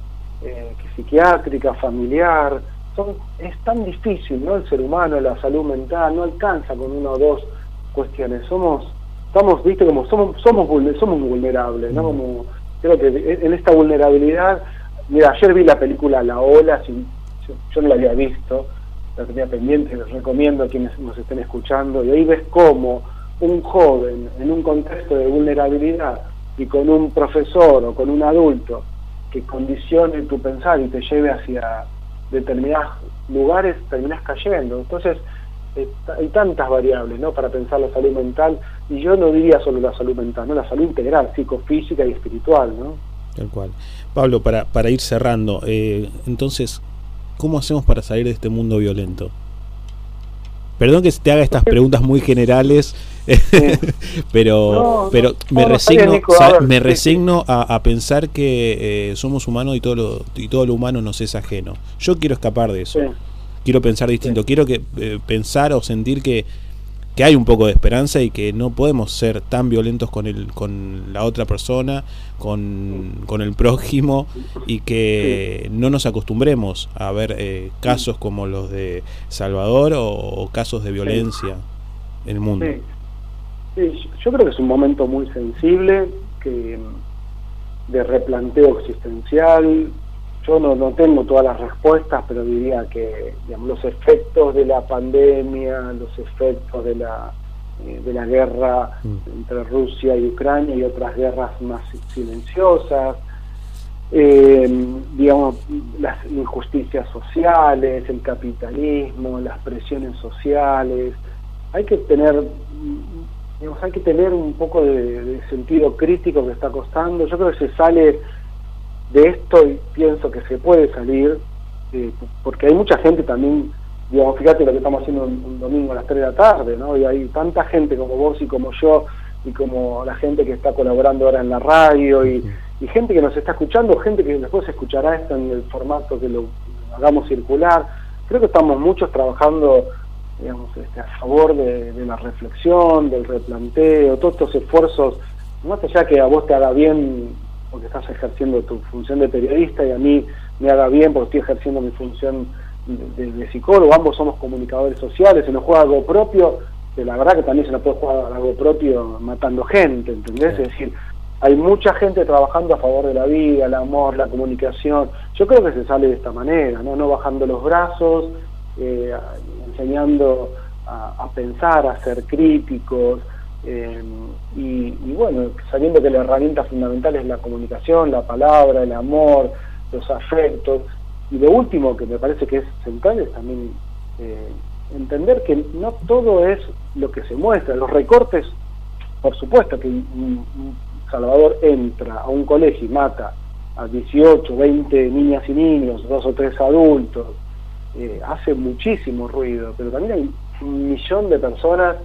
eh, psiquiátrica, familiar. Son, es tan difícil, ¿no? El ser humano, la salud mental, no alcanza con una o dos cuestiones. Somos, estamos, viste, como somos, somos, somos vulnerables, ¿no? Como, creo que en esta vulnerabilidad, mira, ayer vi la película La Ola, sin- yo, yo no la había visto, la tenía pendiente, les recomiendo a quienes nos estén escuchando, y ahí ves cómo un joven en un contexto de vulnerabilidad y con un profesor o con un adulto que condicione tu pensar y te lleve hacia determinados lugares, terminas cayendo. Entonces, hay tantas variables ¿no? para pensar la salud mental, y yo no diría solo la salud mental, no la salud integral, psicofísica y espiritual. ¿no? Tal cual. Pablo, para, para ir cerrando, eh, entonces, ¿cómo hacemos para salir de este mundo violento? Perdón que te haga estas preguntas muy generales, pero, No, pero me no, resigno, Nico, a ver, me resigno a, a pensar que eh, somos humanos y todo, lo, y todo lo humano nos es ajeno. Yo quiero escapar de eso. Sí. Quiero pensar distinto. Quiero que eh, pensar o sentir que, que hay un poco de esperanza y que no podemos ser tan violentos con el con la otra persona, con, con el prójimo y que no nos acostumbremos a ver eh, casos como los de Salvador o, casos de violencia en el mundo. Yo creo que es un momento muy sensible que de replanteo existencial. Yo no, no tengo todas las respuestas, pero diría que digamos, los efectos de la pandemia, los efectos de la eh, de la guerra entre Rusia y Ucrania y otras guerras más silenciosas, eh, digamos, las injusticias sociales, el capitalismo, las presiones sociales. Hay que tener, digamos, hay que tener un poco de, de sentido crítico que está costando. Yo creo que se sale de esto y pienso que se puede salir, eh, porque hay mucha gente también, digamos, fíjate lo que estamos haciendo un, un domingo a las 3 de la tarde, ¿no? Y hay tanta gente como vos y como yo, y como la gente que está colaborando ahora en la radio, y, y gente que nos está escuchando, gente que después escuchará esto en el formato que lo hagamos circular. Creo que estamos muchos trabajando digamos, este, a favor de, de la reflexión, del replanteo, todos estos esfuerzos, más allá que a vos te haga bien porque estás ejerciendo tu función de periodista y a mí me haga bien porque estoy ejerciendo mi función de, de- de psicólogo, ambos somos comunicadores sociales, se nos juega algo propio, que la verdad que también se nos puede jugar algo propio matando gente, ¿entendés? Es decir, hay mucha gente trabajando a favor de la vida, el amor, la comunicación. Yo creo que se sale de esta manera, no, no bajando los brazos, eh, enseñando a, a pensar, a ser críticos, eh, y, bueno, sabiendo que la herramienta fundamental es la comunicación, la palabra, el amor, los afectos. Y lo último que me parece que es central es también eh, entender que no todo es lo que se muestra. Los recortes, por supuesto que un- un Salvador entra a un colegio y mata a 18, 20 niñas y niños, dos o tres adultos, eh, hace muchísimo ruido, pero también hay un millón de personas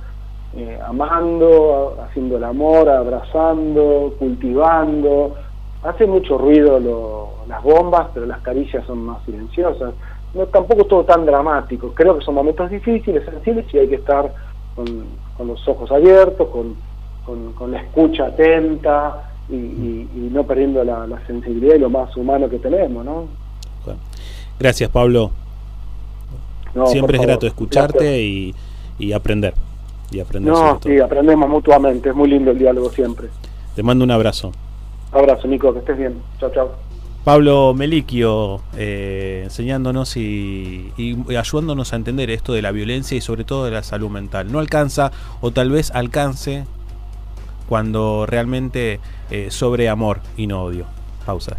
eh, amando, haciendo el amor, abrazando, cultivando. Hace mucho ruido lo- las bombas, pero las caricias son más silenciosas. No, tampoco es todo tan dramático. Creo que son momentos difíciles, sensibles, y hay que estar con, con los ojos abiertos, con, con- con la escucha atenta y, y- y no perdiendo la, la sensibilidad y lo más humano que tenemos, ¿no? Gracias, Pablo. No, Siempre es grato escucharte y aprender. Y aprender No, todo. sí, aprendemos mutuamente, es muy lindo el diálogo siempre. Te mando un abrazo. Abrazo, Nico, que estés bien. Chao, chao. Pablo Meliquio eh, enseñándonos y, y ayudándonos a entender esto de la violencia y sobre todo de la salud mental. No alcanza o tal vez alcance cuando realmente eh, sobre amor y no odio. Pausa.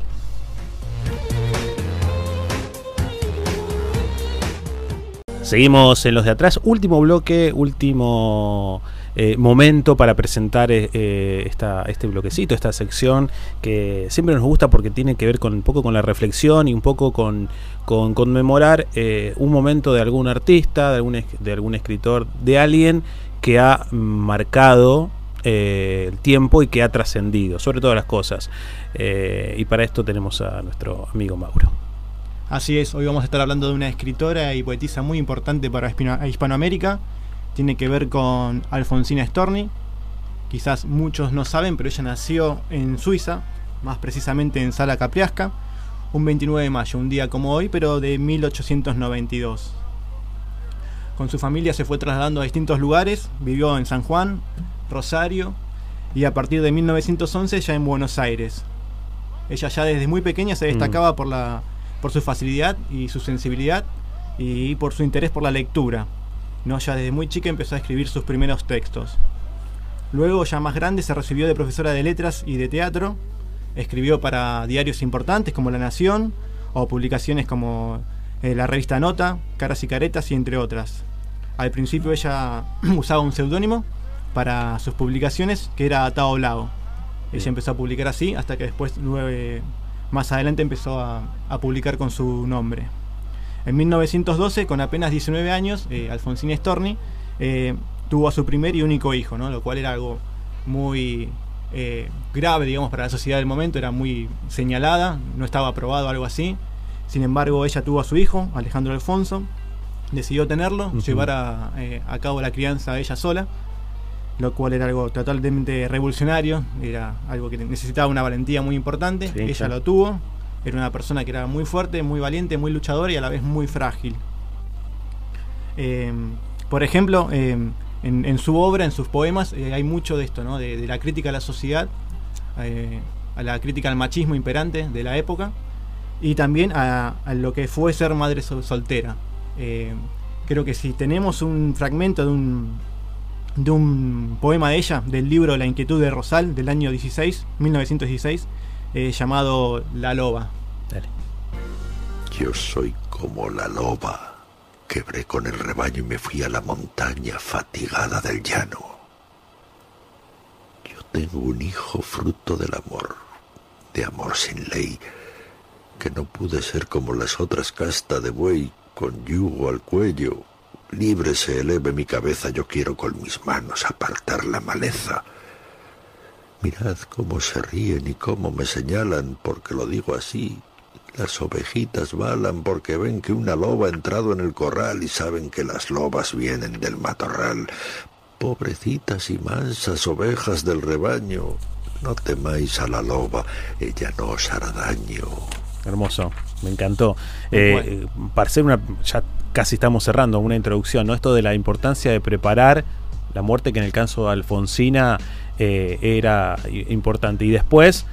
Seguimos en los de atrás. Último bloque, último eh, momento para presentar eh, eh, esta, este bloquecito, esta sección que siempre nos gusta porque tiene que ver con un poco con la reflexión y un poco con, con conmemorar un momento de algún artista, de algún, de algún escritor, de alguien que ha marcado el tiempo y que ha trascendido, sobre todas las cosas. y para esto tenemos a nuestro amigo Mauro. Así es, hoy vamos a estar hablando de una escritora y poetisa muy importante para Hispanoamérica. Tiene que ver con Alfonsina Storni. Quizás muchos no saben, pero ella nació en Suiza, más precisamente en Sala Capriasca, un 29 de mayo, un día como hoy, pero de 1892. Con su familia se fue trasladando a distintos lugares, vivió en San Juan, Rosario y a partir de 1911 ya en Buenos Aires. Ella ya desde muy pequeña se destacaba mm. por la por su facilidad y su sensibilidad y por su interés por la lectura. ¿no? Ya desde muy chica empezó a escribir sus primeros textos. Luego, ya más grande, se recibió de profesora de letras y de teatro. Escribió para diarios importantes como La Nación o publicaciones como eh, la revista Nota, Caras y Caretas y entre otras. Al principio ella usaba un seudónimo para sus publicaciones que era Tao Lao. Ella empezó a publicar así hasta que después nueve, más adelante empezó a, publicar con su nombre. En 1912, con apenas 19 años, eh, Alfonsina Storni eh, tuvo a su primer y único hijo, ¿no? lo cual era algo muy eh, grave, digamos, para la sociedad del momento, era muy señalada, no estaba aprobado algo así. Sin embargo, ella tuvo a su hijo, Alejandro Alfonso, decidió tenerlo, llevar a, a, cabo la crianza ella sola lo cual era algo totalmente revolucionario, era algo que necesitaba una valentía muy importante, ella lo tuvo, era una persona que era muy fuerte, muy valiente, muy luchadora y a la vez muy frágil. Em, por ejemplo, em, en, su obra, en sus poemas, eh, hay mucho de esto, ¿no? de, la crítica a la sociedad, eh, a la crítica al machismo imperante de la época y también a, a lo que fue ser madre soltera. Creo que si tenemos un fragmento de un de un poema de ella, del libro La inquietud de Rosal, del año 16, 1916, eh, llamado La loba. Yo soy como la loba. Quebré con el rebaño y me fui a la montaña fatigada del llano. Yo tengo un hijo fruto del amor, de amor sin ley, que no pude ser como las otras castas de buey con yugo al cuello Libre se eleve mi cabeza, yo quiero con mis manos apartar la maleza. Mirad cómo se ríen y cómo me señalan porque lo digo así. Las ovejitas balan porque ven que una loba ha entrado en el corral y saben que las lobas vienen del matorral. Pobrecitas y mansas ovejas del rebaño, no temáis a la loba, ella no os hará daño. Hermoso, me encantó. Eh, para ser una, ya casi estamos cerrando una introducción, ¿no? Esto de la importancia de preparar la muerte que en el caso de Alfonsina eh, era importante. Y después,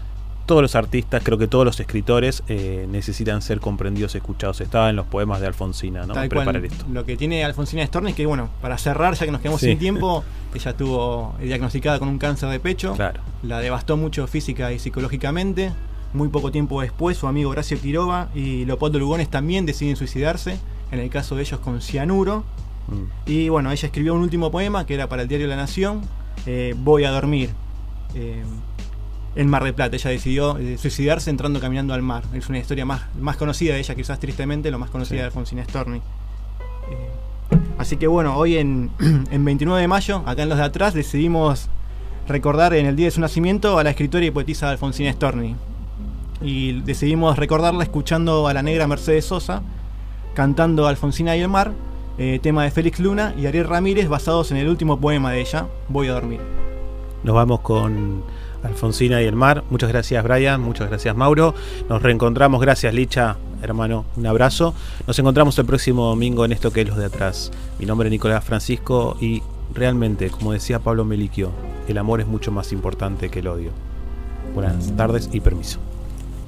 todos los artistas, creo que todos los escritores eh, necesitan ser comprendidos, escuchados. Estaba en los poemas de Alfonsina, ¿no? preparar esto. Lo que tiene Alfonsina Storni es que, bueno, para cerrar, ya que nos quedamos sin tiempo, ella estuvo diagnosticada con un cáncer de pecho. Claro. La devastó mucho física y psicológicamente. Muy poco tiempo después, su amigo Horacio Quiroga y Leopoldo Lugones también deciden suicidarse en el caso de ellos con cianuro. Mm. Y bueno, ella escribió un último poema que era para el diario La Nación, eh, Voy a dormir, eh, en Mar del Plata. Ella decidió eh, suicidarse entrando caminando al mar. Es una historia más, más conocida de ella, quizás tristemente, lo más conocida de Alfonsina Storni. así que bueno, hoy en, en 29 de mayo, acá en los de atrás, decidimos recordar en el día de su nacimiento a la escritora y poetisa Alfonsina Storni. Y decidimos recordarla escuchando a la negra Mercedes Sosa, cantando Alfonsina y el mar, eh, tema de Félix Luna y Ariel Ramírez basados en el último poema de ella, Voy a dormir. Nos vamos con Alfonsina y el mar. Muchas gracias Brian, muchas gracias Mauro. Nos reencontramos, gracias Licha, hermano, un abrazo. Nos encontramos el próximo domingo en esto que es los de atrás. Mi nombre es Nicolás Francisco y realmente, como decía Pablo Meliquio, el amor es mucho más importante que el odio. Buenas tardes y permiso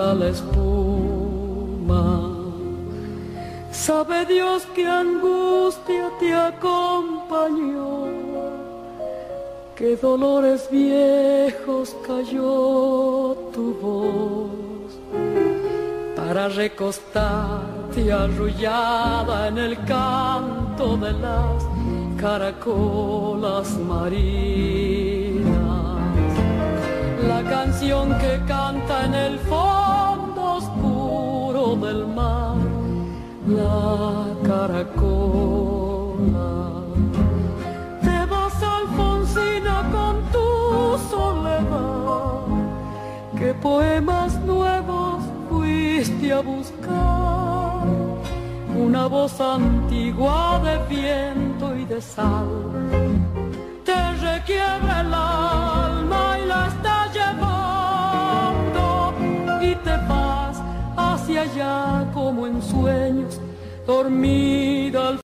la espuma. Sabe Dios que angustia te acompañó, que dolores viejos cayó tu voz para recostarte arrullada en el canto de las caracolas marinas. La canción que canta en el fondo oscuro del mar, la caracola. Te vas Alfonsina con tu soledad, que poemas nuevos fuiste a buscar una voz antigua de viento y de sal. Te requiebra el alma y la te vas hacia allá como en sueños, dormida al